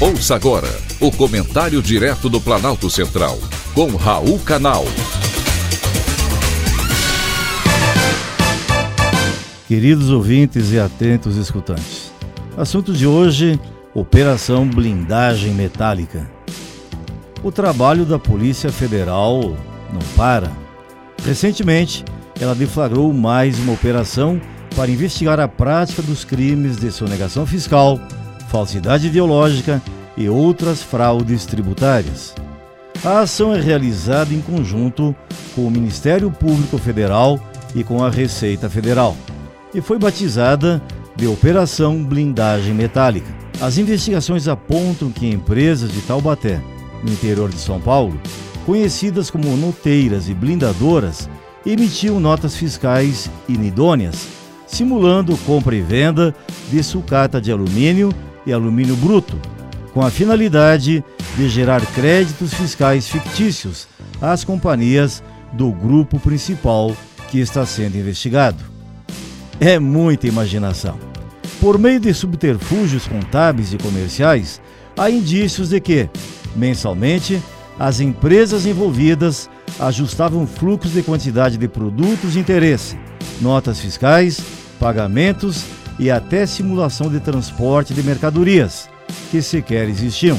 Ouça agora o comentário direto do Planalto Central, com Raul Canal. Queridos ouvintes e atentos escutantes, assunto de hoje: Operação Blindagem Metálica. O trabalho da Polícia Federal não para. Recentemente, ela deflagrou mais uma operação para investigar a prática dos crimes de sonegação fiscal falsidade ideológica e outras fraudes tributárias. A ação é realizada em conjunto com o Ministério Público Federal e com a Receita Federal e foi batizada de Operação Blindagem Metálica. As investigações apontam que empresas de Taubaté, no interior de São Paulo, conhecidas como noteiras e blindadoras, emitiam notas fiscais inidôneas, simulando compra e venda de sucata de alumínio e alumínio bruto, com a finalidade de gerar créditos fiscais fictícios às companhias do grupo principal que está sendo investigado. É muita imaginação. Por meio de subterfúgios contábeis e comerciais, há indícios de que, mensalmente, as empresas envolvidas ajustavam fluxos de quantidade de produtos de interesse, notas fiscais, pagamentos e até simulação de transporte de mercadorias, que sequer existiam,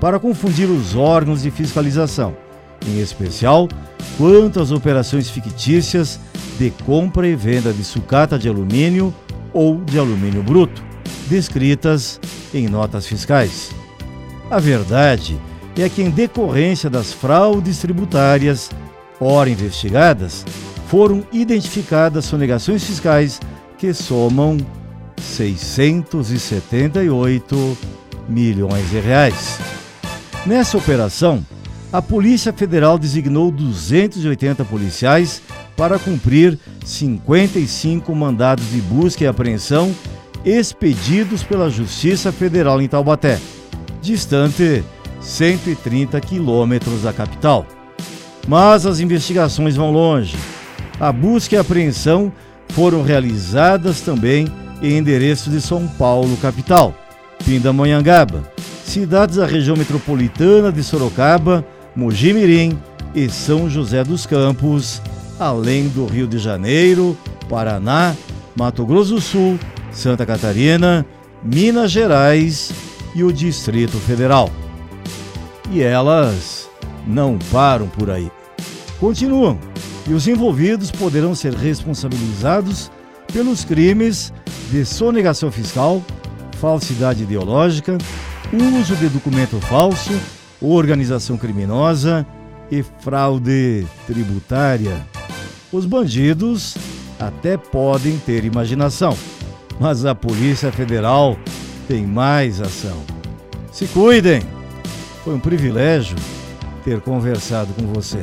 para confundir os órgãos de fiscalização, em especial quanto às operações fictícias de compra e venda de sucata de alumínio ou de alumínio bruto, descritas em notas fiscais. A verdade é que, em decorrência das fraudes tributárias, ora investigadas, foram identificadas sonegações fiscais que somam 678 milhões de reais. Nessa operação, a Polícia Federal designou 280 policiais para cumprir 55 mandados de busca e apreensão expedidos pela Justiça Federal em Taubaté, distante 130 quilômetros da capital. Mas as investigações vão longe. A busca e apreensão foram realizadas também em endereço de São Paulo, capital, Pindamonhangaba, cidades da região metropolitana de Sorocaba, Mojimirim e São José dos Campos, além do Rio de Janeiro, Paraná, Mato Grosso do Sul, Santa Catarina, Minas Gerais e o Distrito Federal. E elas não param por aí. Continuam, e os envolvidos poderão ser responsabilizados pelos crimes de sonegação fiscal, falsidade ideológica, uso de documento falso, organização criminosa e fraude tributária. Os bandidos até podem ter imaginação, mas a Polícia Federal tem mais ação. Se cuidem! Foi um privilégio ter conversado com você.